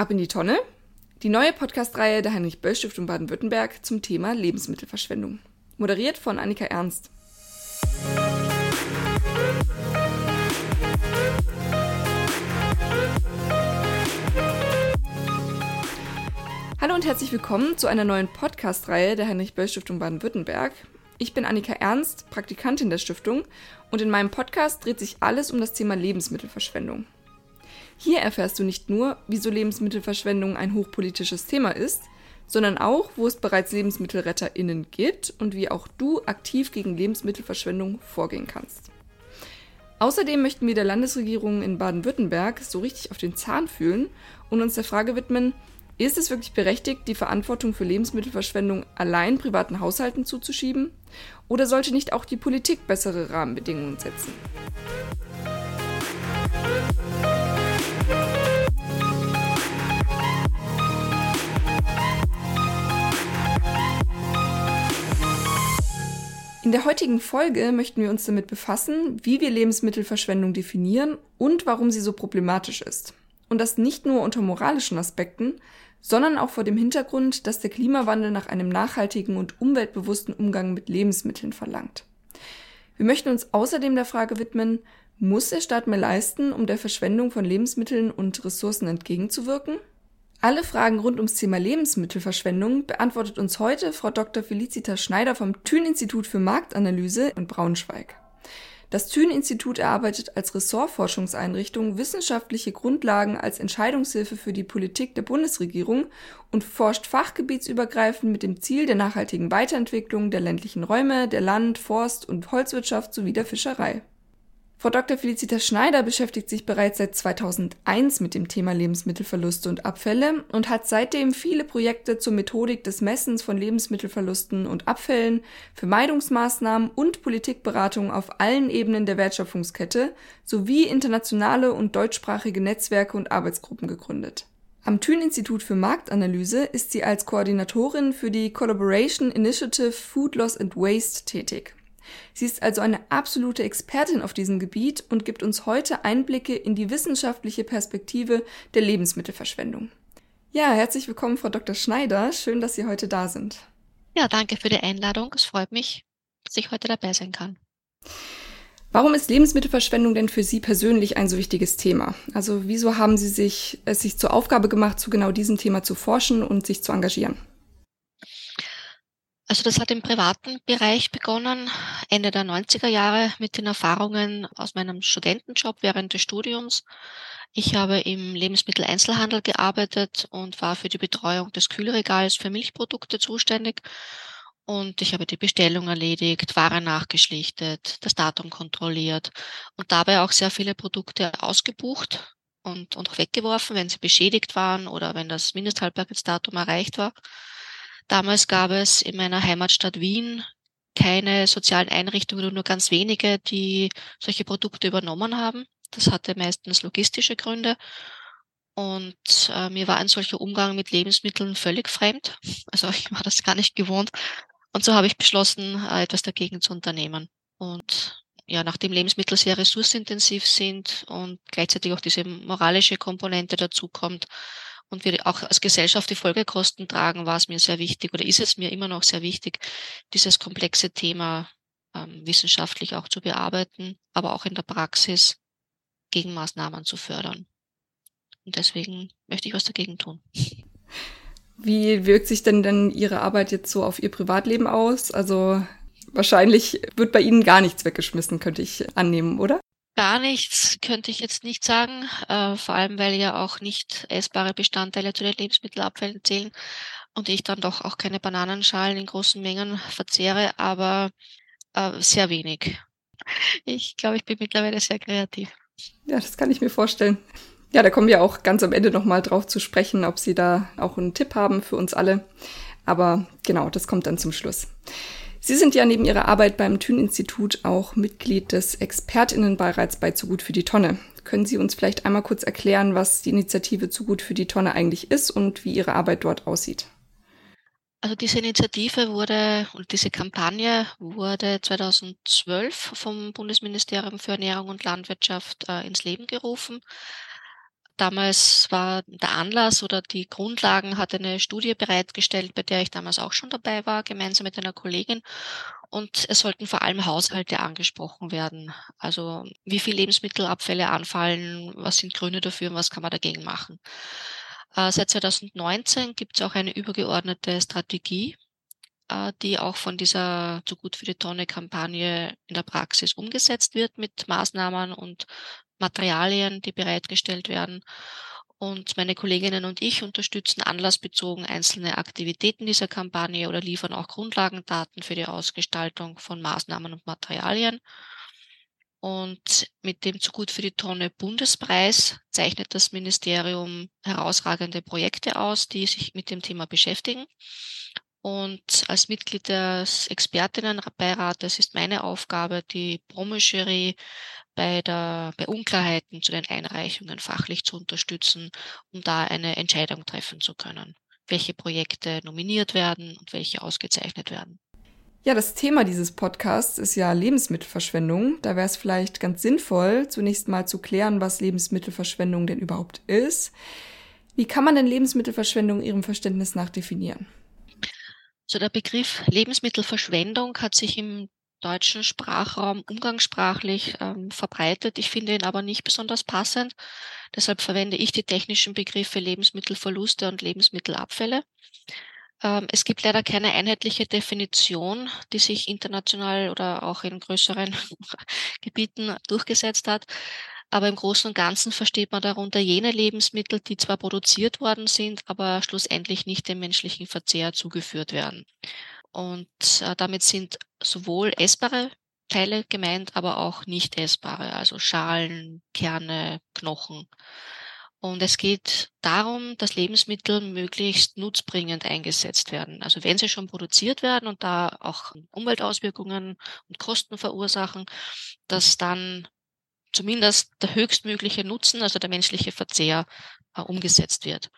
Ab in die Tonne. Die neue Podcast-Reihe der Heinrich-Böll-Stiftung Baden-Württemberg zum Thema Lebensmittelverschwendung. Moderiert von Annika Ernst. Hallo und herzlich willkommen zu einer neuen Podcast-Reihe der Heinrich-Böll-Stiftung Baden-Württemberg. Ich bin Annika Ernst, Praktikantin der Stiftung und in meinem Podcast dreht sich alles um das Thema Lebensmittelverschwendung. Hier erfährst du nicht nur, wieso Lebensmittelverschwendung ein hochpolitisches Thema ist, sondern auch, wo es bereits LebensmittelretterInnen gibt und wie auch du aktiv gegen Lebensmittelverschwendung vorgehen kannst. Außerdem möchten wir der Landesregierung in Baden-Württemberg so richtig auf den Zahn fühlen und uns der Frage widmen, ist es wirklich berechtigt, die Verantwortung für Lebensmittelverschwendung allein privaten Haushalten zuzuschieben? Oder sollte nicht auch die Politik bessere Rahmenbedingungen setzen? In der heutigen Folge möchten wir uns damit befassen, wie wir Lebensmittelverschwendung definieren und warum sie so problematisch ist. Und das nicht nur unter moralischen Aspekten, sondern auch vor dem Hintergrund, dass der Klimawandel nach einem nachhaltigen und umweltbewussten Umgang mit Lebensmitteln verlangt. Wir möchten uns außerdem der Frage widmen, muss der Staat mehr leisten, um der Verschwendung von Lebensmitteln und Ressourcen entgegenzuwirken? Alle Fragen rund ums Thema Lebensmittelverschwendung beantwortet uns heute Frau Dr. Felicitas Schneider vom Thün-Institut für Marktanalyse in Braunschweig. Das Thün-Institut erarbeitet als Ressortforschungseinrichtung wissenschaftliche Grundlagen als Entscheidungshilfe für die Politik der Bundesregierung und forscht fachgebietsübergreifend mit dem Ziel der nachhaltigen Weiterentwicklung der ländlichen Räume, der Land-, Forst- und Holzwirtschaft sowie der Fischerei. Frau Dr. Felicitas Schneider beschäftigt sich bereits seit 2001 mit dem Thema Lebensmittelverluste und Abfälle und hat seitdem viele Projekte zur Methodik des Messens von Lebensmittelverlusten und Abfällen, Vermeidungsmaßnahmen und Politikberatung auf allen Ebenen der Wertschöpfungskette sowie internationale und deutschsprachige Netzwerke und Arbeitsgruppen gegründet. Am Thün-Institut für Marktanalyse ist sie als Koordinatorin für die Collaboration Initiative Food Loss and Waste tätig. Sie ist also eine absolute Expertin auf diesem Gebiet und gibt uns heute Einblicke in die wissenschaftliche Perspektive der Lebensmittelverschwendung. Ja, herzlich willkommen, Frau Dr. Schneider. Schön, dass Sie heute da sind. Ja, danke für die Einladung. Es freut mich, dass ich heute dabei sein kann. Warum ist Lebensmittelverschwendung denn für Sie persönlich ein so wichtiges Thema? Also wieso haben Sie sich es sich zur Aufgabe gemacht, zu genau diesem Thema zu forschen und sich zu engagieren? Also das hat im privaten Bereich begonnen, Ende der 90er Jahre mit den Erfahrungen aus meinem Studentenjob während des Studiums. Ich habe im Lebensmitteleinzelhandel gearbeitet und war für die Betreuung des Kühlregals für Milchprodukte zuständig. Und ich habe die Bestellung erledigt, Ware nachgeschlichtet, das Datum kontrolliert und dabei auch sehr viele Produkte ausgebucht und, und auch weggeworfen, wenn sie beschädigt waren oder wenn das Mindesthaltbarkeitsdatum erreicht war. Damals gab es in meiner Heimatstadt Wien keine sozialen Einrichtungen oder nur ganz wenige, die solche Produkte übernommen haben. Das hatte meistens logistische Gründe. Und äh, mir war ein solcher Umgang mit Lebensmitteln völlig fremd. Also ich war das gar nicht gewohnt. Und so habe ich beschlossen, äh, etwas dagegen zu unternehmen. Und ja, nachdem Lebensmittel sehr ressourcenintensiv sind und gleichzeitig auch diese moralische Komponente dazukommt, und wir auch als Gesellschaft die Folgekosten tragen, war es mir sehr wichtig oder ist es mir immer noch sehr wichtig, dieses komplexe Thema ähm, wissenschaftlich auch zu bearbeiten, aber auch in der Praxis Gegenmaßnahmen zu fördern. Und deswegen möchte ich was dagegen tun. Wie wirkt sich denn denn Ihre Arbeit jetzt so auf Ihr Privatleben aus? Also wahrscheinlich wird bei Ihnen gar nichts weggeschmissen, könnte ich annehmen, oder? Gar nichts könnte ich jetzt nicht sagen, äh, vor allem weil ja auch nicht essbare Bestandteile zu den Lebensmittelabfällen zählen und ich dann doch auch keine Bananenschalen in großen Mengen verzehre, aber äh, sehr wenig. Ich glaube, ich bin mittlerweile sehr kreativ. Ja, das kann ich mir vorstellen. Ja, da kommen wir auch ganz am Ende nochmal drauf zu sprechen, ob Sie da auch einen Tipp haben für uns alle. Aber genau, das kommt dann zum Schluss. Sie sind ja neben Ihrer Arbeit beim Thün-Institut auch Mitglied des Expertinnenbeirats bei Zu gut für die Tonne. Können Sie uns vielleicht einmal kurz erklären, was die Initiative Zu gut für die Tonne eigentlich ist und wie Ihre Arbeit dort aussieht? Also diese Initiative wurde und diese Kampagne wurde 2012 vom Bundesministerium für Ernährung und Landwirtschaft äh, ins Leben gerufen. Damals war der Anlass oder die Grundlagen hat eine Studie bereitgestellt, bei der ich damals auch schon dabei war, gemeinsam mit einer Kollegin. Und es sollten vor allem Haushalte angesprochen werden. Also wie viel Lebensmittelabfälle anfallen, was sind Gründe dafür und was kann man dagegen machen. Äh, seit 2019 gibt es auch eine übergeordnete Strategie, äh, die auch von dieser Zu gut für die Tonne Kampagne in der Praxis umgesetzt wird mit Maßnahmen und Materialien, die bereitgestellt werden. Und meine Kolleginnen und ich unterstützen anlassbezogen einzelne Aktivitäten dieser Kampagne oder liefern auch Grundlagendaten für die Ausgestaltung von Maßnahmen und Materialien. Und mit dem Zu gut für die Tonne Bundespreis zeichnet das Ministerium herausragende Projekte aus, die sich mit dem Thema beschäftigen. Und als Mitglied des Expertinnenbeirates ist meine Aufgabe, die Promojury bei, der, bei Unklarheiten zu den Einreichungen fachlich zu unterstützen, um da eine Entscheidung treffen zu können, welche Projekte nominiert werden und welche ausgezeichnet werden. Ja, das Thema dieses Podcasts ist ja Lebensmittelverschwendung. Da wäre es vielleicht ganz sinnvoll, zunächst mal zu klären, was Lebensmittelverschwendung denn überhaupt ist. Wie kann man denn Lebensmittelverschwendung Ihrem Verständnis nach definieren? So der Begriff Lebensmittelverschwendung hat sich im deutschen Sprachraum umgangssprachlich ähm, verbreitet. Ich finde ihn aber nicht besonders passend. Deshalb verwende ich die technischen Begriffe Lebensmittelverluste und Lebensmittelabfälle. Ähm, es gibt leider keine einheitliche Definition, die sich international oder auch in größeren Gebieten durchgesetzt hat. Aber im Großen und Ganzen versteht man darunter jene Lebensmittel, die zwar produziert worden sind, aber schlussendlich nicht dem menschlichen Verzehr zugeführt werden. Und äh, damit sind sowohl essbare Teile gemeint, aber auch nicht essbare, also Schalen, Kerne, Knochen. Und es geht darum, dass Lebensmittel möglichst nutzbringend eingesetzt werden. Also wenn sie schon produziert werden und da auch Umweltauswirkungen und Kosten verursachen, dass dann zumindest der höchstmögliche Nutzen, also der menschliche Verzehr, äh, umgesetzt wird.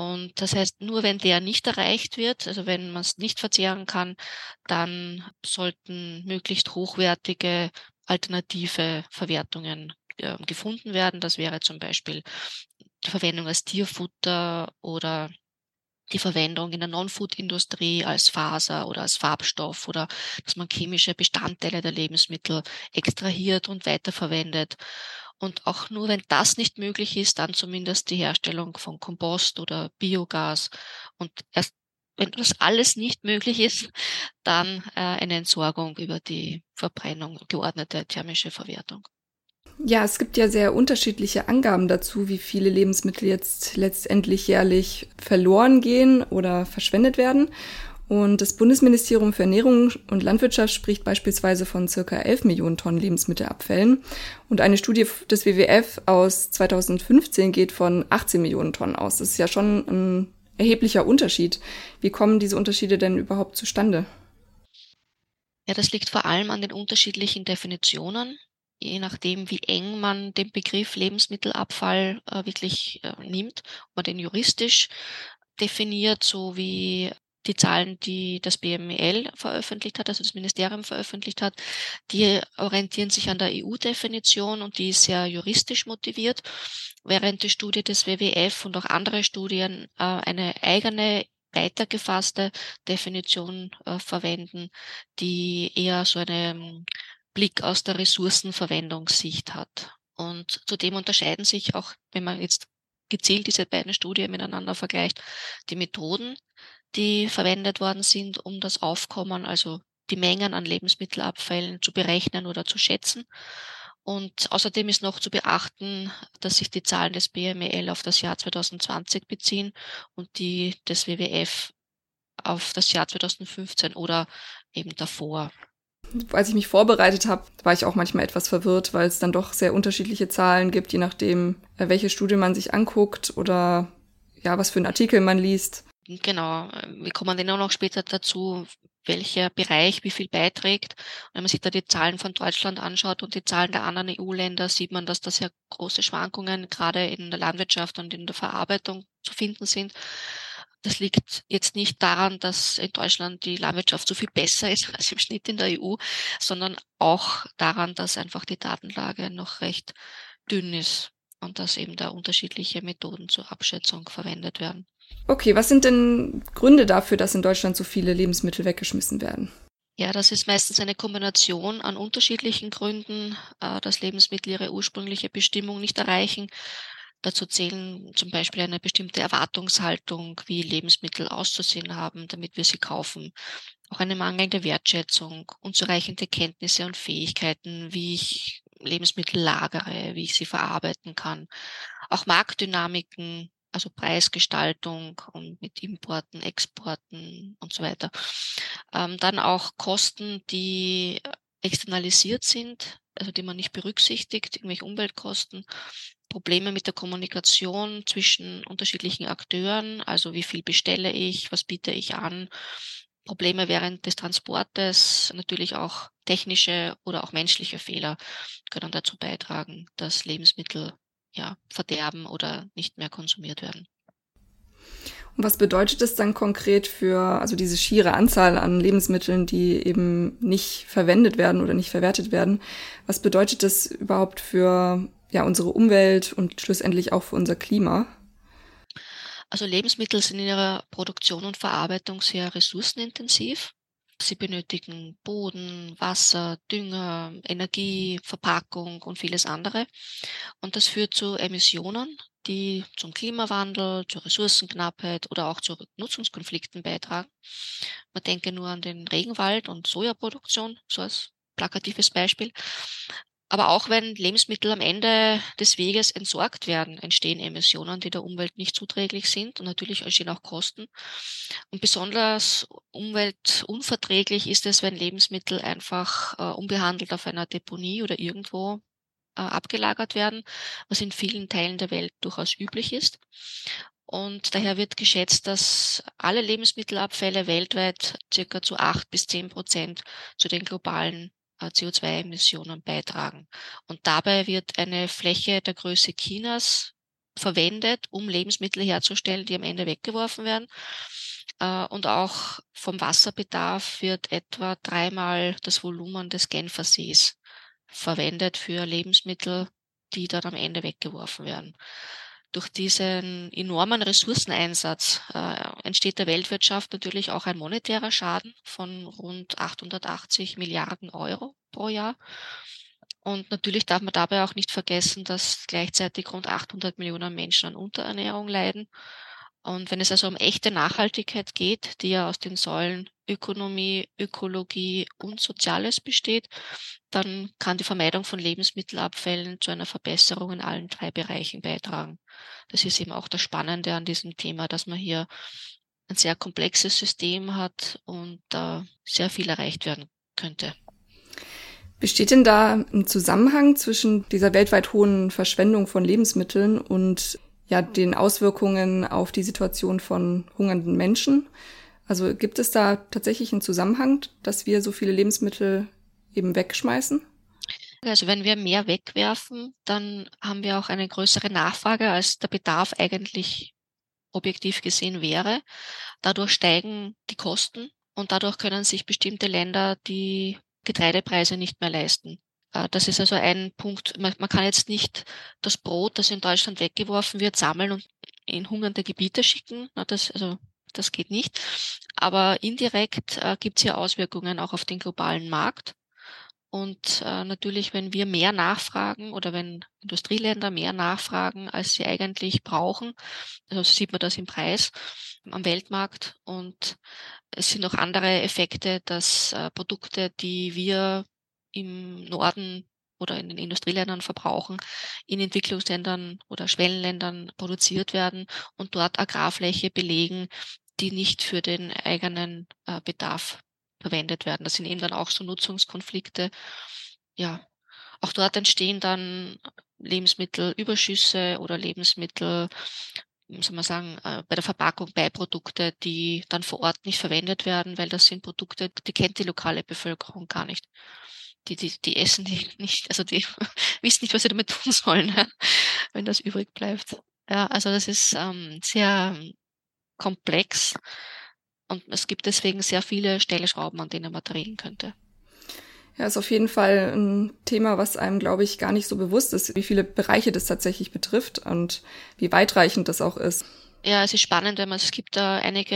Und das heißt, nur wenn der nicht erreicht wird, also wenn man es nicht verzehren kann, dann sollten möglichst hochwertige alternative Verwertungen äh, gefunden werden. Das wäre zum Beispiel die Verwendung als Tierfutter oder die Verwendung in der Non-Food-Industrie als Faser oder als Farbstoff oder dass man chemische Bestandteile der Lebensmittel extrahiert und weiterverwendet. Und auch nur wenn das nicht möglich ist, dann zumindest die Herstellung von Kompost oder Biogas. Und erst wenn das alles nicht möglich ist, dann äh, eine Entsorgung über die Verbrennung, geordnete thermische Verwertung. Ja, es gibt ja sehr unterschiedliche Angaben dazu, wie viele Lebensmittel jetzt letztendlich jährlich verloren gehen oder verschwendet werden. Und das Bundesministerium für Ernährung und Landwirtschaft spricht beispielsweise von circa 11 Millionen Tonnen Lebensmittelabfällen. Und eine Studie des WWF aus 2015 geht von 18 Millionen Tonnen aus. Das ist ja schon ein erheblicher Unterschied. Wie kommen diese Unterschiede denn überhaupt zustande? Ja, das liegt vor allem an den unterschiedlichen Definitionen je nachdem, wie eng man den Begriff Lebensmittelabfall äh, wirklich äh, nimmt, ob man den juristisch definiert, so wie die Zahlen, die das BML veröffentlicht hat, also das Ministerium veröffentlicht hat, die orientieren sich an der EU-Definition und die ist sehr juristisch motiviert, während die Studie des WWF und auch andere Studien äh, eine eigene weitergefasste Definition äh, verwenden, die eher so eine Blick aus der Ressourcenverwendungssicht hat. Und zudem unterscheiden sich auch, wenn man jetzt gezielt diese beiden Studien miteinander vergleicht, die Methoden, die verwendet worden sind, um das Aufkommen, also die Mengen an Lebensmittelabfällen zu berechnen oder zu schätzen. Und außerdem ist noch zu beachten, dass sich die Zahlen des BML auf das Jahr 2020 beziehen und die des WWF auf das Jahr 2015 oder eben davor als ich mich vorbereitet habe, war ich auch manchmal etwas verwirrt, weil es dann doch sehr unterschiedliche Zahlen gibt, je nachdem, äh, welche Studie man sich anguckt oder ja, was für einen Artikel man liest. Genau, wir kommen dann auch noch später dazu, welcher Bereich wie viel beiträgt. Wenn man sich da die Zahlen von Deutschland anschaut und die Zahlen der anderen EU-Länder, sieht man, dass da sehr große Schwankungen gerade in der Landwirtschaft und in der Verarbeitung zu finden sind. Das liegt jetzt nicht daran, dass in Deutschland die Landwirtschaft so viel besser ist als im Schnitt in der EU, sondern auch daran, dass einfach die Datenlage noch recht dünn ist. und dass eben da unterschiedliche Methoden zur Abschätzung verwendet werden. Okay, was sind denn Gründe dafür, dass in Deutschland so viele Lebensmittel weggeschmissen werden? Ja, das ist meistens eine Kombination an unterschiedlichen Gründen, äh, dass Lebensmittel ihre ursprüngliche Bestimmung nicht erreichen. Dazu zählen zum Beispiel eine bestimmte Erwartungshaltung, wie Lebensmittel auszusehen haben, damit wir sie kaufen. Auch eine mangelnde Wertschätzung, unzureichende Kenntnisse und Fähigkeiten, wie ich Lebensmittel lagere, wie ich sie verarbeiten kann. Auch Marktdynamiken, also Preisgestaltung und mit Importen, Exporten und so weiter. Ähm, dann auch Kosten, die externalisiert sind, also die man nicht berücksichtigt, irgendwelche Umweltkosten, Probleme mit der Kommunikation zwischen unterschiedlichen Akteuren, also wie viel bestelle ich, was biete ich an, Probleme während des Transportes, natürlich auch technische oder auch menschliche Fehler können dazu beitragen, dass Lebensmittel ja, verderben oder nicht mehr konsumiert werden. Und was bedeutet es dann konkret für, also diese schiere Anzahl an Lebensmitteln, die eben nicht verwendet werden oder nicht verwertet werden? Was bedeutet das überhaupt für ja, unsere Umwelt und schlussendlich auch für unser Klima? Also Lebensmittel sind in ihrer Produktion und Verarbeitung sehr ressourcenintensiv. Sie benötigen Boden, Wasser, Dünger, Energie, Verpackung und vieles andere. Und das führt zu Emissionen, die zum Klimawandel, zur Ressourcenknappheit oder auch zu Nutzungskonflikten beitragen. Man denke nur an den Regenwald und Sojaproduktion, so als plakatives Beispiel. Aber auch wenn Lebensmittel am Ende des Weges entsorgt werden, entstehen Emissionen, die der Umwelt nicht zuträglich sind und natürlich entstehen auch Kosten. Und besonders umweltunverträglich ist es, wenn Lebensmittel einfach äh, unbehandelt auf einer Deponie oder irgendwo äh, abgelagert werden, was in vielen Teilen der Welt durchaus üblich ist. Und daher wird geschätzt, dass alle Lebensmittelabfälle weltweit circa zu acht bis zehn Prozent zu den globalen CO2-Emissionen beitragen. Und dabei wird eine Fläche der Größe Chinas verwendet, um Lebensmittel herzustellen, die am Ende weggeworfen werden. Äh, und auch vom Wasserbedarf wird etwa dreimal das Volumen des Genfersees verwendet für Lebensmittel, die dann am Ende weggeworfen werden. Durch diesen enormen Ressourceneinsatz äh, entsteht der Weltwirtschaft natürlich auch ein monetärer Schaden von rund 880 Milliarden Euro pro Jahr. Und natürlich darf man dabei auch nicht vergessen, dass gleichzeitig rund 800 Millionen Menschen an Unterernährung leiden und wenn es also um echte Nachhaltigkeit geht, die ja aus den Säulen Ökonomie, Ökologie und Soziales besteht, dann kann die Vermeidung von Lebensmittelabfällen zu einer Verbesserung in allen drei Bereichen beitragen. Das ist eben auch das Spannende an diesem Thema, dass man hier ein sehr komplexes System hat und da sehr viel erreicht werden könnte. Besteht denn da ein Zusammenhang zwischen dieser weltweit hohen Verschwendung von Lebensmitteln und ja, den Auswirkungen auf die Situation von hungernden Menschen. Also gibt es da tatsächlich einen Zusammenhang, dass wir so viele Lebensmittel eben wegschmeißen? Also wenn wir mehr wegwerfen, dann haben wir auch eine größere Nachfrage, als der Bedarf eigentlich objektiv gesehen wäre. Dadurch steigen die Kosten und dadurch können sich bestimmte Länder die Getreidepreise nicht mehr leisten. Äh, das ist also ein Punkt. Man, kann jetzt nicht das Brot, das in Deutschland weggeworfen wird, sammeln und in hungernde Gebiete schicken. Das, also, das geht nicht. Aber indirekt äh, gibt es hier Auswirkungen auch auf den globalen Markt. Und äh, natürlich, wenn wir mehr nachfragen oder wenn Industrieländer mehr nachfragen, als sie eigentlich brauchen, also sieht man das im Preis am Weltmarkt. Und es sind auch andere Effekte, dass äh, Produkte, die wir im Norden oder in den Industrieländern verbrauchen, in Entwicklungsländern oder Schwellenländern produziert werden und dort Agrarfläche belegen, die nicht für den eigenen äh, Bedarf verwendet werden. Das sind eben dann auch so Nutzungskonflikte. Ja, auch dort entstehen dann Lebensmittelüberschüsse oder Lebensmittel, soll man sagen, äh, bei der Verpackung Beiprodukte, die dann vor Ort nicht verwendet werden, weil das sind Produkte, die kennt die lokale Bevölkerung gar nicht die, die, die essen die nicht, also die wissen nicht, was sie damit tun sollen, wenn das übrig bleibt. Ja, also das ist ähm, sehr komplex und es gibt deswegen sehr viele Stellschrauben, an denen man drehen könnte. Ja, ist auf jeden Fall ein Thema, was einem, glaube ich, gar nicht so bewusst ist, wie viele Bereiche das tatsächlich betrifft und wie weitreichend das auch ist. Ja, es ist spannend, wenn man, es gibt da einige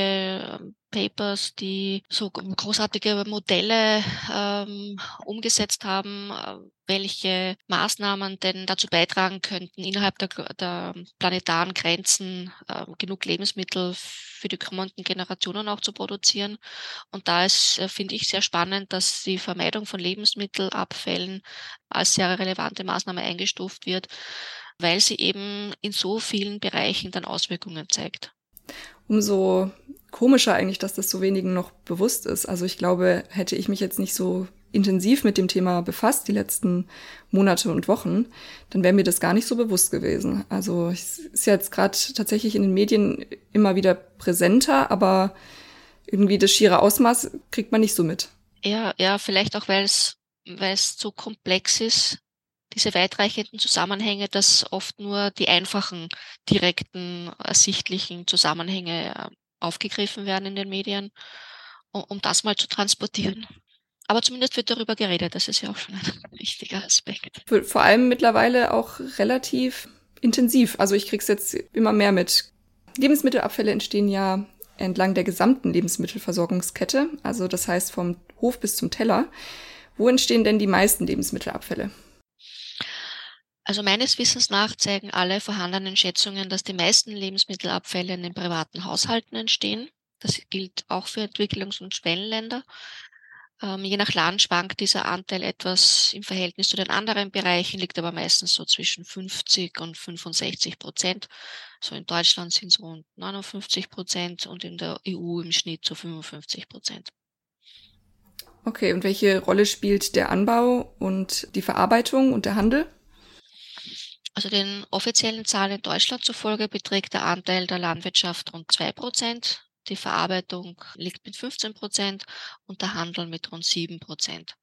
ähm, Papers, die so großartige Modelle ähm, umgesetzt haben, äh, welche Maßnahmen denn dazu beitragen könnten, innerhalb der, der planetaren Grenzen äh, genug Lebensmittel für die kommenden Generationen auch zu produzieren. Und da ist, äh, finde ich, sehr spannend, dass die Vermeidung von Lebensmittelabfällen als sehr relevante Maßnahme eingestuft wird weil sie eben in so vielen Bereichen dann Auswirkungen zeigt. Umso komischer eigentlich, dass das so wenigen noch bewusst ist. Also ich glaube, hätte ich mich jetzt nicht so intensiv mit dem Thema befasst die letzten Monate und Wochen, dann wäre mir das gar nicht so bewusst gewesen. Also es ist jetzt gerade tatsächlich in den Medien immer wieder präsenter, aber irgendwie das schiere Ausmaß kriegt man nicht so mit. Ja, ja, vielleicht auch, weil es weil es so komplex ist, diese weitreichenden Zusammenhänge, dass oft nur die einfachen, direkten, ersichtlichen Zusammenhänge äh, aufgegriffen werden in den Medien, um, das mal zu transportieren. Aber zumindest wird darüber geredet, das ist ja auch schon ein wichtiger Aspekt. Vor allem mittlerweile auch relativ intensiv. Also ich krieg's jetzt immer mehr mit. Lebensmittelabfälle entstehen ja entlang der gesamten Lebensmittelversorgungskette, also das heißt vom Hof bis zum Teller. Wo entstehen denn die meisten Lebensmittelabfälle? Also meines Wissens nach zeigen alle vorhandenen Schätzungen, dass die meisten Lebensmittelabfälle in den privaten Haushalten entstehen. Das gilt auch für Entwicklungs- und Schwellenländer. Ähm, je nach Land schwankt dieser Anteil etwas im Verhältnis zu den anderen Bereichen, liegt aber meistens so zwischen 50 und 65 Prozent. So in Deutschland sind es rund 59 Prozent und in der EU im Schnitt so 55 Prozent. Okay, und welche Rolle spielt der Anbau und die Verarbeitung und der Handel? Also den offiziellen Zahlen in Deutschland zufolge beträgt der Anteil der Landwirtschaft rund zwei Prozent, die Verarbeitung liegt mit 15 Prozent und der Handel mit rund sieben Prozent.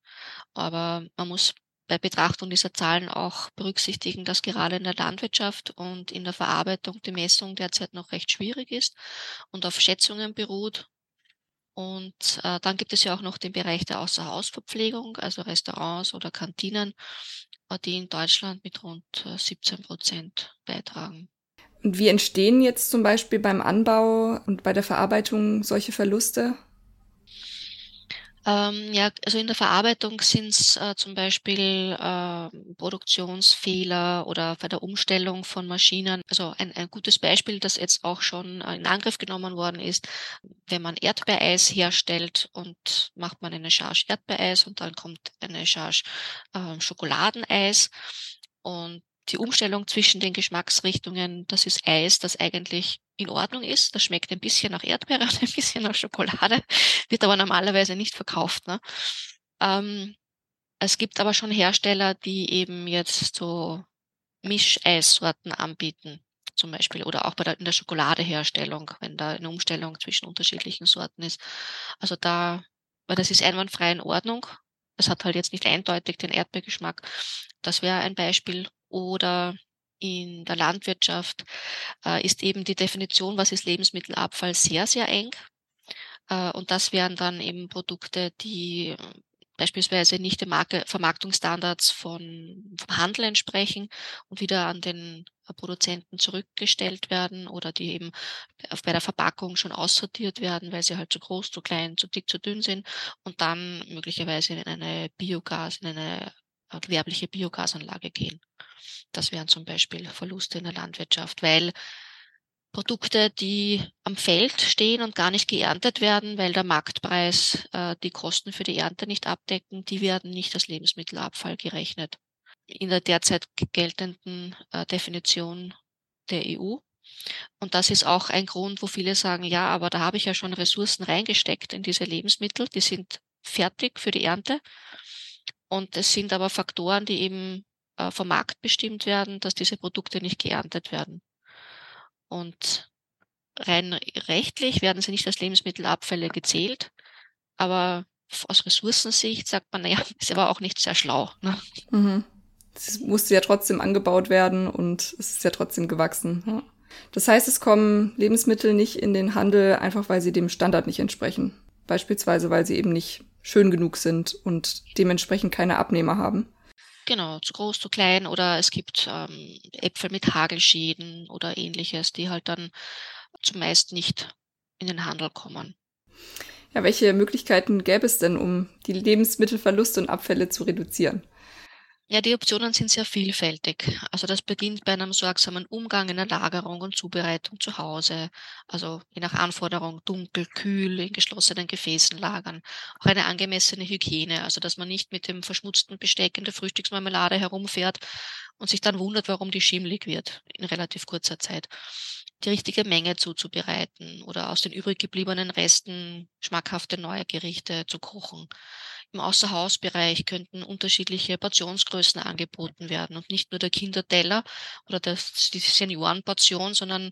Aber man muss bei Betrachtung dieser Zahlen auch berücksichtigen, dass gerade in der Landwirtschaft und in der Verarbeitung die Messung derzeit noch recht schwierig ist und auf Schätzungen beruht. Und äh, dann gibt es ja auch noch den Bereich der Außerhausverpflegung, also Restaurants oder Kantinen, die in Deutschland mit rund 17 äh, Prozent beitragen. Und wie entstehen jetzt zum Beispiel beim Anbau und bei der Verarbeitung solche Verluste? Ähm, ja, also in der Verarbeitung sind es äh, zum Beispiel äh, Produktionsfehler oder bei der Umstellung von Maschinen. Also ein, ein gutes Beispiel, das jetzt auch schon äh, in Angriff genommen worden ist, wenn man Erdbeereis herstellt und macht man eine Charge Erdbeereis und dann kommt eine Charge äh, Schokoladeneis und die Umstellung zwischen den Geschmacksrichtungen, das ist Eis, das eigentlich in Ordnung ist. Das schmeckt ein bisschen nach Erdbeere und ein bisschen nach Schokolade, wird aber normalerweise nicht verkauft. Ne? Ähm, es gibt aber schon Hersteller, die eben jetzt so Mischeissorten anbieten, zum Beispiel, oder auch bei der, in der Schokoladeherstellung, wenn da eine Umstellung zwischen unterschiedlichen Sorten ist. Also da, weil das ist einwandfrei in Ordnung. Das hat halt jetzt nicht eindeutig den Erdbeergeschmack. Das wäre ein Beispiel. Oder in der Landwirtschaft äh, ist eben die Definition, was ist Lebensmittelabfall, sehr, sehr eng. Äh, und das wären dann eben Produkte, die äh, beispielsweise nicht den Marke Vermarktungsstandards von, vom Handel entsprechen und wieder an den Produzenten zurückgestellt werden oder die eben bei der Verpackung schon aussortiert werden, weil sie halt zu groß, zu klein, zu dick, zu dünn sind und dann möglicherweise in eine Biogas, in eine äh, gewerbliche Biogasanlage gehen. Das wären zum Beispiel Verluste in der Landwirtschaft, weil Produkte, die am Feld stehen und gar nicht geerntet werden, weil der Marktpreis äh, die Kosten für die Ernte nicht abdecken, die werden nicht als Lebensmittelabfall gerechnet. In der derzeit geltenden äh, Definition der EU. Und das ist auch ein Grund, wo viele sagen, ja, aber da habe ich ja schon Ressourcen reingesteckt in diese Lebensmittel, die sind fertig für die Ernte. Und es sind aber Faktoren, die eben vom Markt bestimmt werden, dass diese Produkte nicht geerntet werden. Und rein rechtlich werden sie nicht als Lebensmittelabfälle gezählt, aber aus Ressourcensicht sagt man, naja, ist aber auch nicht sehr schlau. Ne? Mhm. Es musste ja trotzdem angebaut werden und es ist ja trotzdem gewachsen. Ja. Das heißt, es kommen Lebensmittel nicht in den Handel, einfach weil sie dem Standard nicht entsprechen. Beispielsweise, weil sie eben nicht schön genug sind und dementsprechend keine Abnehmer haben. Genau, zu groß, zu klein oder es gibt ähm, Äpfel mit Hagelschäden oder ähnliches, die halt dann zumeist nicht in den Handel kommen. Ja, welche Möglichkeiten gäbe es denn, um die Lebensmittelverluste und Abfälle zu reduzieren? Ja, die Optionen sind sehr vielfältig. Also das beginnt bei einem sorgsamen Umgang in der Lagerung und Zubereitung zu Hause. Also je nach Anforderung dunkel, kühl, in geschlossenen Gefäßen lagern. Auch eine angemessene Hygiene, also dass man nicht mit dem verschmutzten Besteck in der Frühstücksmarmelade herumfährt und sich dann wundert, warum die schimmlig wird in relativ kurzer Zeit. Die richtige Menge zuzubereiten oder aus den übrig gebliebenen Resten schmackhafte neue Gerichte zu kochen. Im Außerhausbereich könnten unterschiedliche Portionsgrößen angeboten werden und nicht nur der Kinderteller oder das, die Seniorenportion, sondern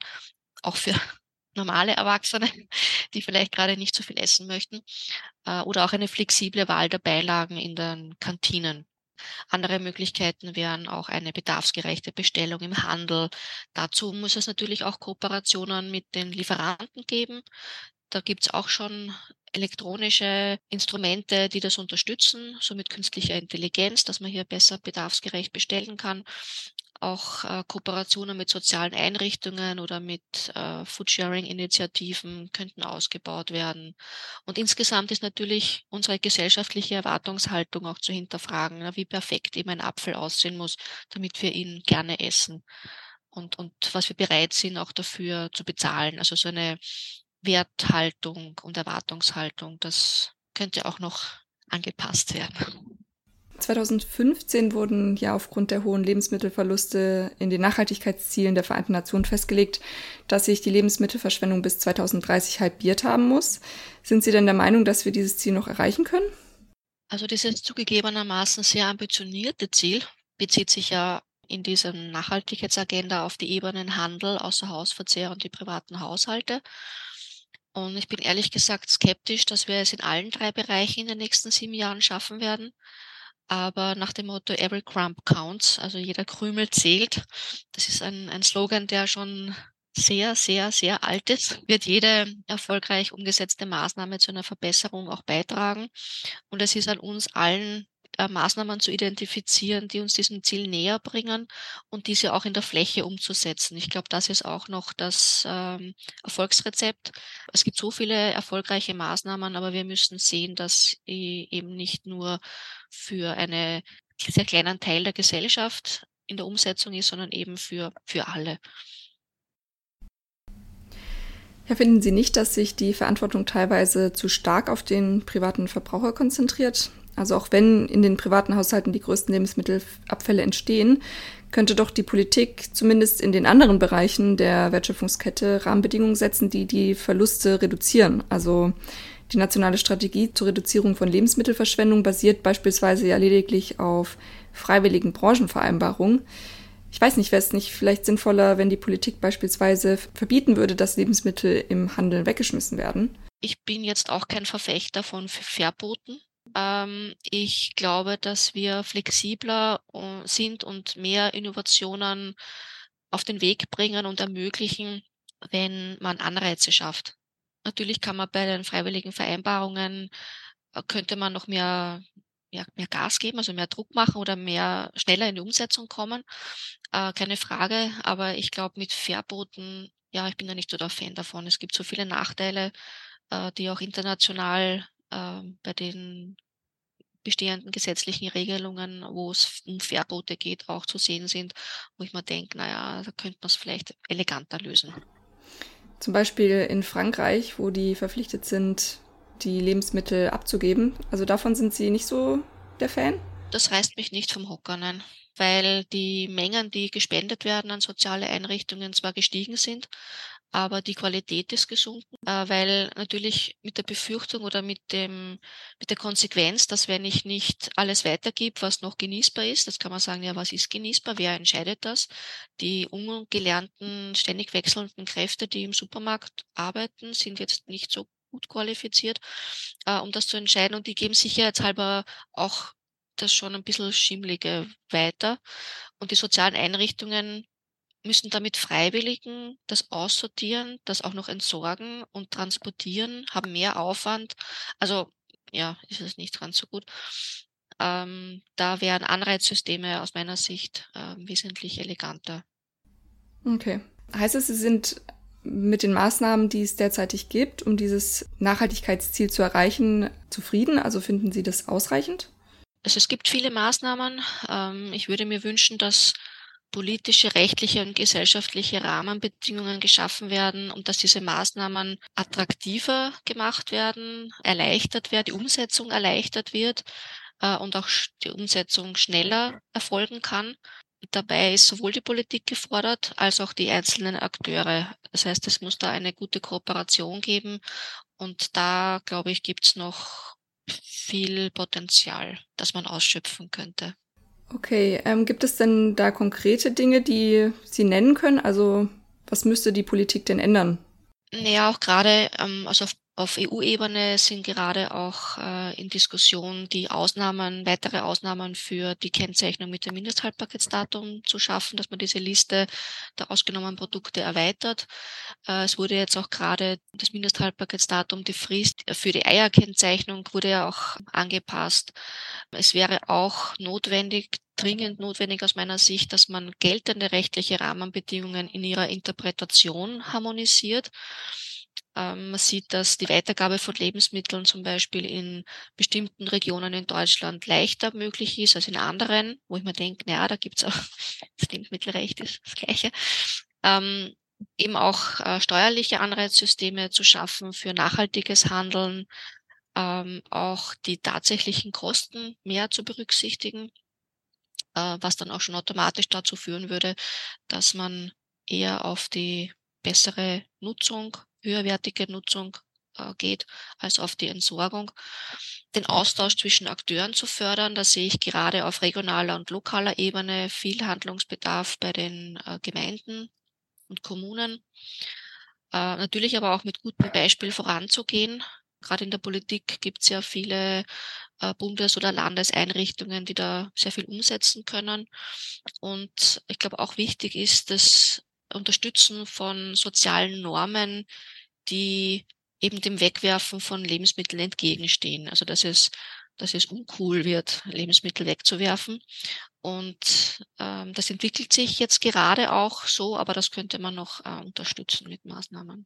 auch für normale Erwachsene, die vielleicht gerade nicht so viel essen möchten, äh, oder auch eine flexible Wahl der Beilagen in den Kantinen. Andere Möglichkeiten wären auch eine bedarfsgerechte Bestellung im Handel. Dazu muss es natürlich auch Kooperationen mit den Lieferanten geben. Da gibt es auch schon elektronische Instrumente, die das unterstützen, so mit künstlicher Intelligenz, dass man hier besser bedarfsgerecht bestellen kann. Auch äh, Kooperationen mit sozialen Einrichtungen oder mit äh, Foodsharing-Initiativen könnten ausgebaut werden. Und insgesamt ist natürlich unsere gesellschaftliche Erwartungshaltung auch zu hinterfragen, na, wie perfekt eben ein Apfel aussehen muss, damit wir ihn gerne essen. Und, und was wir bereit sind, auch dafür zu bezahlen. Also so eine Werthaltung und Erwartungshaltung, das könnte auch noch angepasst werden. 2015 wurden ja aufgrund der hohen Lebensmittelverluste in den Nachhaltigkeitszielen der Vereinten Nationen festgelegt, dass sich die Lebensmittelverschwendung bis 2030 halbiert haben muss. Sind Sie denn der Meinung, dass wir dieses Ziel noch erreichen können? Also dieses zugegebenermaßen sehr ambitionierte Ziel bezieht sich ja in dieser Nachhaltigkeitsagenda auf die Ebenen Handel, Außerhausverzehr und die privaten Haushalte. Und ich bin ehrlich gesagt skeptisch, dass wir es in allen drei Bereichen in den nächsten sieben Jahren schaffen werden. Aber nach dem Motto Every Crumb counts, also jeder Krümel zählt, das ist ein, ein Slogan, der schon sehr, sehr, sehr alt ist, wird jede erfolgreich umgesetzte Maßnahme zu einer Verbesserung auch beitragen. Und es ist an uns allen Maßnahmen zu identifizieren, die uns diesem Ziel näher bringen und diese auch in der Fläche umzusetzen. Ich glaube, das ist auch noch das ähm, Erfolgsrezept. Es gibt so viele erfolgreiche Maßnahmen, aber wir müssen sehen, dass eben nicht nur für einen sehr kleinen Teil der Gesellschaft in der Umsetzung ist, sondern eben für, für alle. Ja, finden Sie nicht, dass sich die Verantwortung teilweise zu stark auf den privaten Verbraucher konzentriert? Also auch wenn in den privaten Haushalten die größten Lebensmittelabfälle entstehen, könnte doch die Politik zumindest in den anderen Bereichen der Wertschöpfungskette Rahmenbedingungen setzen, die die Verluste reduzieren. Also die nationale Strategie zur Reduzierung von Lebensmittelverschwendung basiert beispielsweise ja lediglich auf freiwilligen Branchenvereinbarungen. Ich weiß nicht, wäre es nicht vielleicht sinnvoller, wenn die Politik beispielsweise verbieten würde, dass Lebensmittel im Handel weggeschmissen werden? Ich bin jetzt auch kein Verfechter von Verboten. Ähm, ich glaube, dass wir flexibler äh, sind und mehr Innovationen auf den Weg bringen und ermöglichen, wenn man Anreize schafft. Natürlich kann man bei den freiwilligen Vereinbarungen, äh, könnte man noch mehr, mehr, mehr Gas geben, also mehr Druck machen oder mehr schneller in die Umsetzung kommen. Äh, keine Frage, aber ich glaube mit Verboten, ja, ich bin da nicht so der Fan davon. Es gibt so viele Nachteile, äh, die auch international äh, bei den bestehenden gesetzlichen Regelungen, wo es um Verbote geht, auch zu sehen sind, wo ich mir denke, naja, da könnte man es vielleicht eleganter lösen. Zum Beispiel in Frankreich, wo die verpflichtet sind, die Lebensmittel abzugeben. Also davon sind Sie nicht so der Fan? Das reißt mich nicht vom Hocker, nein. Weil die Mengen, die gespendet werden an soziale Einrichtungen, zwar gestiegen sind, aber die Qualität ist gesunken, äh, weil natürlich mit der Befürchtung oder mit dem, mit der Konsequenz, dass wenn ich nicht alles weitergib, was noch genießbar ist, das kann man sagen, ja, was ist genießbar? Wer entscheidet das? Die ungelernten, ständig wechselnden Kräfte, die im Supermarkt arbeiten, sind jetzt nicht so gut qualifiziert, äh, um das zu entscheiden und die geben sicherheitshalber auch das schon ein bisschen Schimmlige weiter. Und die sozialen Einrichtungen müssen damit Freiwilligen das aussortieren, das auch noch entsorgen und transportieren, haben mehr Aufwand. Also ja, ist es nicht ganz so gut. Ähm, da wären Anreizsysteme aus meiner Sicht äh, wesentlich eleganter. Okay. Heißt es, Sie sind mit den Maßnahmen, die es derzeitig gibt, um dieses Nachhaltigkeitsziel zu erreichen, zufrieden? Also finden Sie das ausreichend? Also es gibt viele Maßnahmen. Ähm, ich würde mir wünschen, dass politische, rechtliche und gesellschaftliche Rahmenbedingungen geschaffen werden und dass diese Maßnahmen attraktiver gemacht werden, erleichtert werden, die Umsetzung erleichtert wird äh, und auch die Umsetzung schneller erfolgen kann. Dabei ist sowohl die Politik gefordert als auch die einzelnen Akteure. Das heißt, es muss da eine gute Kooperation geben und da, glaube ich, gibt es noch viel Potenzial, das man ausschöpfen könnte. Okay, ähm, gibt es denn da konkrete Dinge, die Sie nennen können? Also was müsste die Politik denn ändern? Naja, auch gerade ähm, also auf auf EU-Ebene sind gerade auch äh, in Diskussion die Ausnahmen, weitere Ausnahmen für die Kennzeichnung mit dem Mindesthaltbarkeitsdatum zu schaffen, dass man diese Liste der ausgenommenen Produkte erweitert. Äh, es wurde jetzt auch gerade das Mindesthaltbarkeitsdatum, die Frist für die Eierkennzeichnung wurde ja auch angepasst. Es wäre auch notwendig, dringend notwendig aus meiner Sicht, dass man geltende rechtliche Rahmenbedingungen in ihrer Interpretation harmonisiert. Ähm, man sieht, dass die Weitergabe von Lebensmitteln zum Beispiel in bestimmten Regionen in Deutschland leichter möglich ist als in anderen, wo ich mir denke, naja, da gibt's auch, das Lebensmittelrecht ist das Gleiche. Ähm, eben auch äh, steuerliche Anreizsysteme zu schaffen für nachhaltiges Handeln, ähm, auch die tatsächlichen Kosten mehr zu berücksichtigen, äh, was dann auch schon automatisch dazu führen würde, dass man eher auf die bessere Nutzung höherwertige Nutzung äh, geht, als auf die Entsorgung. Den Austausch zwischen Akteuren zu fördern, da sehe ich gerade auf regionaler und lokaler Ebene viel Handlungsbedarf bei den äh, Gemeinden und Kommunen. Äh, natürlich aber auch mit gutem Beispiel voranzugehen. Gerade in der Politik gibt es ja viele Bundes- oder Landeseinrichtungen, die da sehr viel umsetzen können. Und ich glaube auch wichtig ist, dass Unterstützen von sozialen Normen, die eben dem Wegwerfen von Lebensmitteln entgegenstehen. Also dass es, dass es uncool wird, Lebensmittel wegzuwerfen. Und ähm, das entwickelt sich jetzt gerade auch so, aber das könnte man noch äh, unterstützen mit Maßnahmen.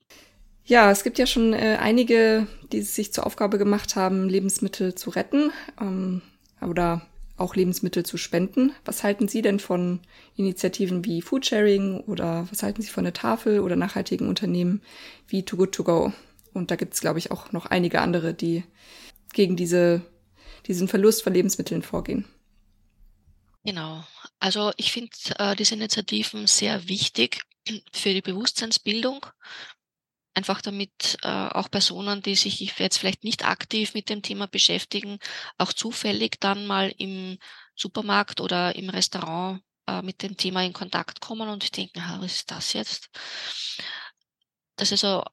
Ja, es gibt ja schon äh, einige, die sich zur Aufgabe gemacht haben, Lebensmittel zu retten ähm, oder auch Lebensmittel zu spenden. Was halten Sie denn von Initiativen wie Foodsharing oder was halten Sie von der Tafel oder nachhaltigen Unternehmen wie Too Good To Go? Und da gibt es, glaube ich, auch noch einige andere, die gegen diese, diesen Verlust von Lebensmitteln vorgehen. Genau. Also ich finde äh, diese Initiativen sehr wichtig für die Bewusstseinsbildung einfach damit äh, auch Personen, die sich jetzt vielleicht nicht aktiv mit dem Thema beschäftigen, auch zufällig dann mal im Supermarkt oder im Restaurant äh, mit dem Thema in Kontakt kommen und denken, was ist das jetzt? Das ist so,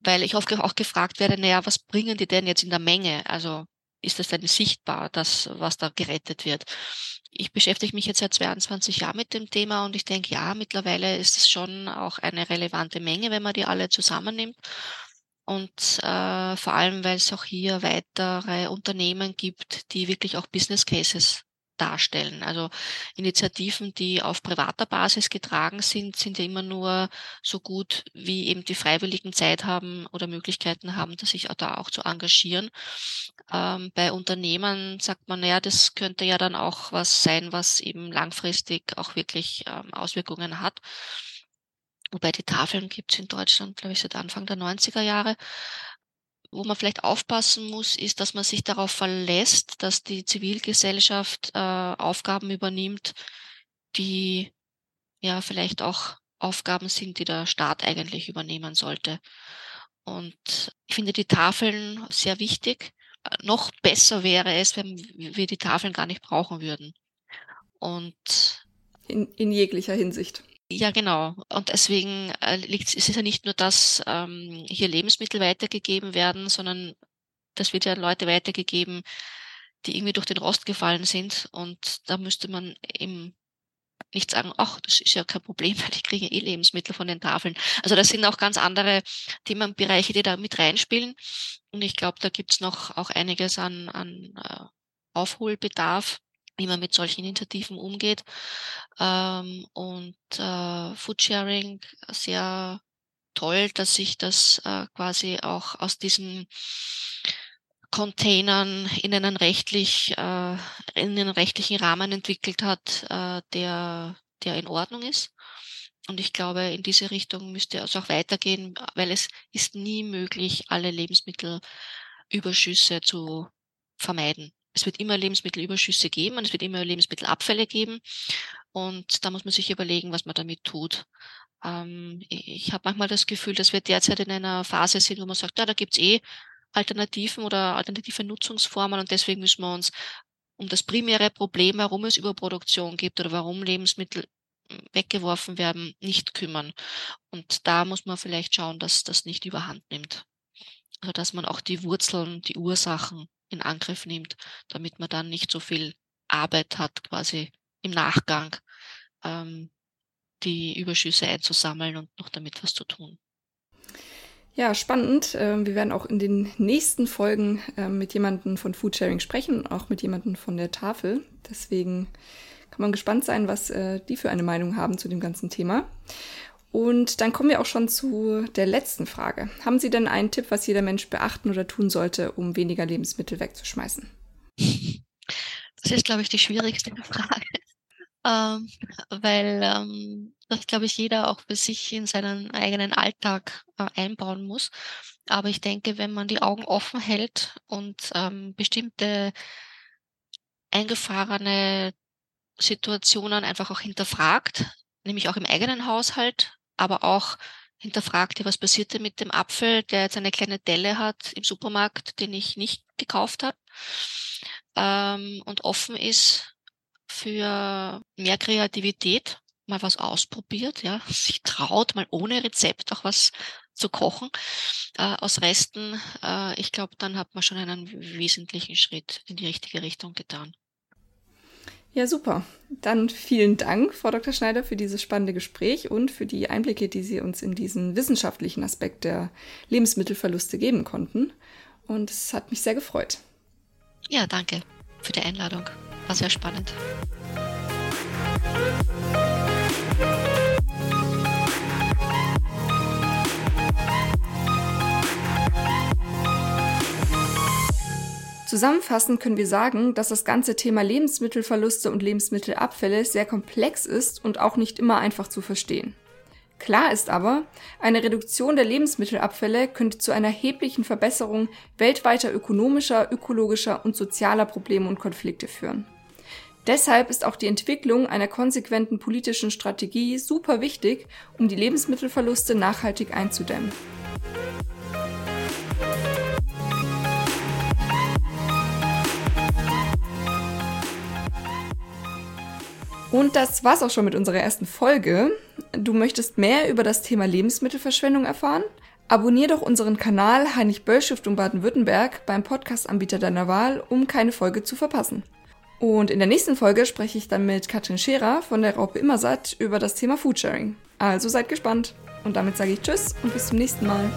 weil ich oft auch gefragt werde, naja, was bringen die denn jetzt in der Menge? Also ist das denn sichtbar, das, was da gerettet wird? Ich beschäftige mich jetzt seit 22 Jahren mit dem Thema und ich denke, ja, mittlerweile ist es schon auch eine relevante Menge, wenn man die alle zusammennimmt. Und äh, vor allem, weil es auch hier weitere Unternehmen gibt, die wirklich auch Business Cases darstellen. Also Initiativen, die auf privater Basis getragen sind, sind ja immer nur so gut, wie eben die Freiwilligen Zeit haben oder Möglichkeiten haben, sich da auch zu engagieren. Ähm, bei Unternehmen sagt man, ja, das könnte ja dann auch was sein, was eben langfristig auch wirklich ähm, Auswirkungen hat. Wobei die Tafeln gibt es in Deutschland, glaube ich, seit Anfang der 90er Jahre wo man vielleicht aufpassen muss, ist, dass man sich darauf verlässt, dass die Zivilgesellschaft äh, Aufgaben übernimmt, die ja vielleicht auch Aufgaben sind, die der Staat eigentlich übernehmen sollte. Und ich finde die Tafeln sehr wichtig. Noch besser wäre es, wenn wir die Tafeln gar nicht brauchen würden. Und in, in jeglicher Hinsicht. Ja, genau. Und deswegen äh, liegt es ist ja nicht nur, dass ähm, hier Lebensmittel weitergegeben werden, sondern das wird ja an Leute weitergegeben, die irgendwie durch den Rost gefallen sind. Und da müsste man eben nicht sagen, ach, das ist ja kein Problem, weil ich kriege eh Lebensmittel von den Tafeln. Also das sind auch ganz andere Themenbereiche, die da mit reinspielen. Und ich glaube, da gibt's noch auch einiges an, an äh, Aufholbedarf, wie man mit solchen Initiativen umgeht. Ähm, und äh, Foodsharing sehr toll, dass sich das äh, quasi auch aus diesen Containern in einen rechtlich, äh, in einen rechtlichen Rahmen entwickelt hat, äh, der, der in Ordnung ist. Und ich glaube, in diese Richtung müsste es auch weitergehen, weil es ist nie möglich, alle Lebensmittelüberschüsse zu vermeiden. Es wird immer Lebensmittelüberschüsse geben und es wird immer Lebensmittelabfälle geben. Und da muss man sich überlegen, was man damit tut. Ähm, ich habe manchmal das Gefühl, dass wir derzeit in einer Phase sind, wo man sagt, ja, da gibt's eh Alternativen oder alternative Nutzungsformen und deswegen müssen wir uns um das primäre Problem, warum es Überproduktion gibt oder warum Lebensmittel hm, weggeworfen werden, nicht kümmern. Und da muss man vielleicht schauen, dass das nicht überhand nimmt. Also dass man auch die Wurzeln, die Ursachen in Angriff nimmt, damit man dann nicht so viel Arbeit hat, quasi im Nachgang ähm, die Überschüsse einzusammeln und noch damit was zu tun. Ja, spannend. Ähm, wir werden auch in den nächsten Folgen ähm, mit jemandem von Foodsharing sprechen, auch mit jemandem von der Tafel. Deswegen kann man gespannt sein, was äh, die für eine Meinung haben zu dem ganzen Thema. Und dann kommen wir auch schon zu der letzten Frage. Haben Sie denn einen Tipp, was jeder Mensch beachten oder tun sollte, um weniger Lebensmittel wegzuschmeißen? Das ist, glaube ich, die schwierigste Frage ähm, weil ähm, das, glaube ich, jeder auch für sich in seinen eigenen Alltag äh, einbauen muss. Aber ich denke, wenn man die Augen offen hält und ähm, bestimmte eingefahrene Situationen einfach auch hinterfragt, nämlich auch im eigenen Haushalt, aber auch hinterfragt, was passiert denn mit dem Apfel, der jetzt eine kleine Delle hat im Supermarkt, den ich nicht gekauft habe, ähm, und offen ist für mehr Kreativität, mal was ausprobiert, ja, sich traut, mal ohne Rezept auch was zu kochen äh, aus Resten. Äh, ich glaube, dann hat man schon einen wesentlichen Schritt in die richtige Richtung getan. Ja, super. Dann vielen Dank, Frau Dr. Schneider, für dieses spannende Gespräch und für die Einblicke, die Sie uns in diesen wissenschaftlichen Aspekt der Lebensmittelverluste geben konnten. Und es hat mich sehr gefreut. Ja, danke für die Einladung. War sehr spannend. Zusammenfassend können wir sagen, dass das ganze Thema Lebensmittelverluste und Lebensmittelabfälle sehr komplex ist und auch nicht immer einfach zu verstehen. Klar ist aber, eine Reduktion der Lebensmittelabfälle könnte zu einer erheblichen Verbesserung weltweiter ökonomischer, ökologischer und sozialer Probleme und Konflikte führen. Deshalb ist auch die Entwicklung einer konsequenten politischen Strategie super wichtig, um die Lebensmittelverluste nachhaltig einzudämmen. Und das war's auch schon mit unserer ersten Folge. Du möchtest mehr über das Thema Lebensmittelverschwendung erfahren? Abonnier doch unseren Kanal Heinrich Böll Stiftung Baden-Württemberg beim Podcast-Anbieter deiner Wahl, um keine Folge zu verpassen. Und in der nächsten Folge spreche ich dann mit Katrin Scherer von der Raupe Immersatt über das Thema Foodsharing. Also seid gespannt. Und damit sage ich Tschüss und bis zum nächsten Mal.